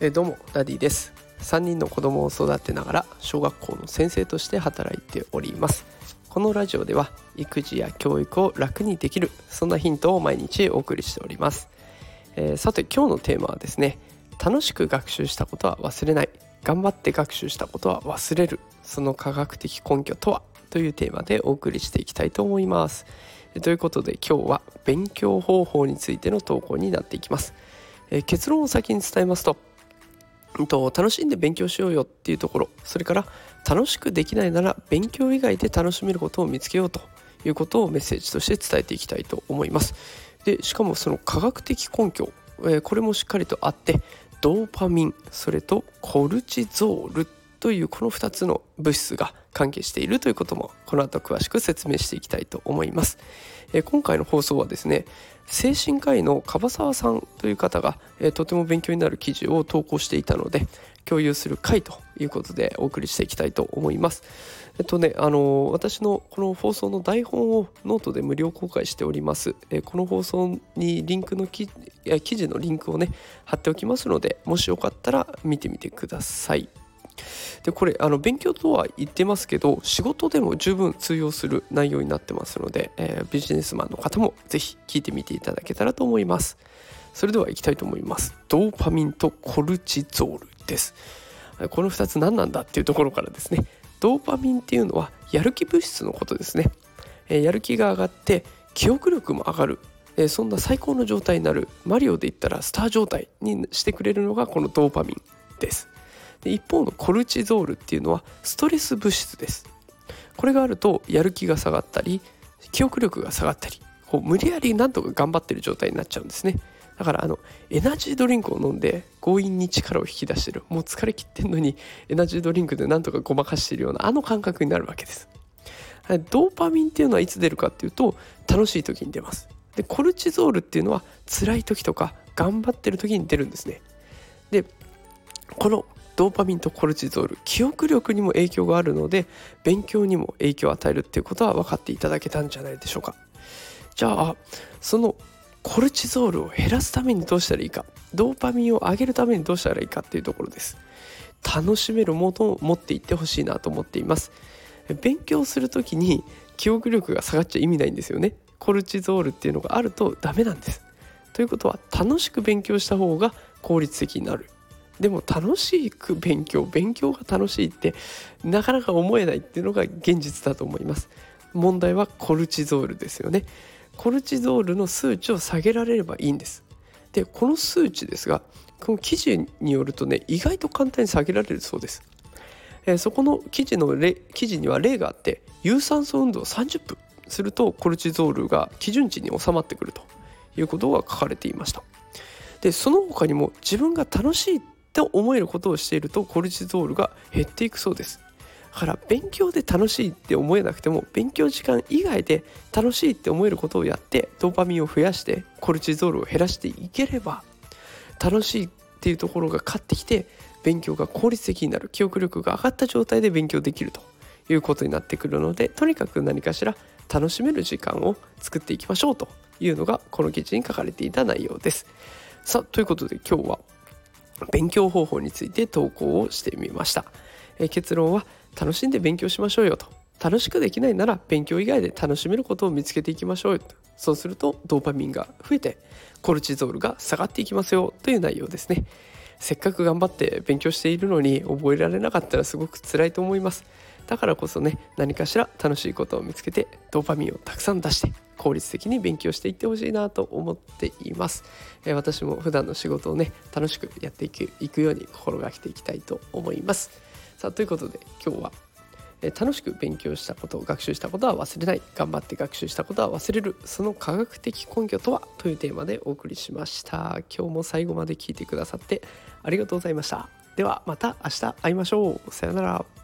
えどうもダディです。3人の子供を育てながら小学校の先生として働いております。このラジオでは育児や教育を楽にできるそんなヒントを毎日お送りしております、えー、さて今日のテーマはですね楽しく学習したことは忘れない頑張って学習したことは忘れるその科学的根拠とはというテーマでお送りしていきたいと思います。ということで今日は勉強方法についての投稿になっていきます、え、結論を先に伝えますとと楽しんで勉強しようよっていうところそれから楽しくできないなら勉強以外で楽しめることを見つけようということをメッセージとして伝えていきたいと思います。でしかもその科学的根拠、えー、これもしっかりとあってドーパミンそれとコルチゾールというこの2つの物質が関係しているということもこの後詳しく説明していきたいと思います。え今回の放送はですね精神科医の樺沢さんという方が、えとても勉強になる記事を投稿していたので共有する回ということでお送りしていきたいと思います。えっとね、あの私のこの放送の台本をノートで無料公開しております。えこの放送にリンクの記事のリンクをね貼っておきますのでもしよかったら見てみてください。でこれあの勉強とは言ってますけど仕事でも十分通用する内容になってますので、えー、ビジネスマンの方も是非聞いてみていただけたらと思います。それでは行きたいと思います。ドーパミンとコルチゾールです。この2つ何なんだっていうところからですね。ドーパミンっていうのはやる気物質のことですね、えー、やる気が上がって記憶力も上がる。えそんな最高の状態になる。マリオで言ったらスター状態にしてくれるのがこのドーパミンです。で一方のコルチゾールっていうのはストレス物質です。これがあるとやる気が下がったり記憶力が下がったりこう無理やりなんとか頑張ってる状態になっちゃうんですね。だからあのエナジードリンクを飲んで強引に力を引き出してる。もう疲れきってんのにエナジードリンクでなんとかごまかしてるようなあの感覚になるわけです。ドーパミンっていうのはいつ出るかっていうと楽しい時に出ます。でコルチゾールっていうのは辛い時とか頑張ってる時に出るんですね。でこのドーパミンとコルチゾール記憶力にも影響があるので勉強にも影響を与えるっていうことは分かっていただけたんじゃないでしょうか。じゃあそのコルチゾールを減らすためにどうしたらいいか。ドーパミンを上げるためにどうしたらいいかっていうところです。楽しめるものを持っていってほしいなと思っています。勉強する時に記憶力が下がっちゃ意味ないんですよね。コルチゾールっていうのがあるとダメなんです。ということは楽しく勉強した方が効率的になる。でも楽しく勉強勉強が楽しいってなかなか思えないっていうのが現実だと思います。問題はコルチゾールですよね。コルチゾールの数値を下げられればいいんです。でこの数値ですがこの記事によるとね意外と簡単に下げられるそうです、えー、そこの記事の記事には例があって有酸素運動30分するとコルチゾールが基準値に収まってくるということが書かれていました。でその他にも自分が楽しいと思えることをしているとコルチゾールが減っていくそうですだから勉強で楽しいって思えなくても勉強時間以外で楽しいって思えることをやってドーパミンを増やしてコルチゾールを減らしていければ楽しいっていうところが勝ってきて勉強が効率的になる記憶力が上がった状態で勉強できるということになってくるのでとにかく何かしら楽しめる時間を作っていきましょうというのがこの記事に書かれていた内容です。さあということで今日は勉強方法について投稿をしてみました、え結論は楽しんで勉強しましょうよと。楽しくできないなら勉強以外で楽しめることを見つけていきましょうよと。そうするとドーパミンが増えてコルチゾールが下がっていきますよという内容ですね。せっかく頑張って勉強しているのに覚えられなかったらすごく辛いと思います。だからこそね何かしら楽しいことを見つけてドーパミンをたくさん出して効率的に勉強していってほしいなと思っています、えー、私も普段の仕事をね楽しくやっていくいくように心がけていきたいと思います。さあということで今日は楽しく勉強したこと学習したことは忘れない。頑張って学習したことは忘れる。その科学的根拠とはというテーマでお送りしました。今日も最後まで聞いてくださってありがとうございました。ではまた明日会いましょう。さようなら。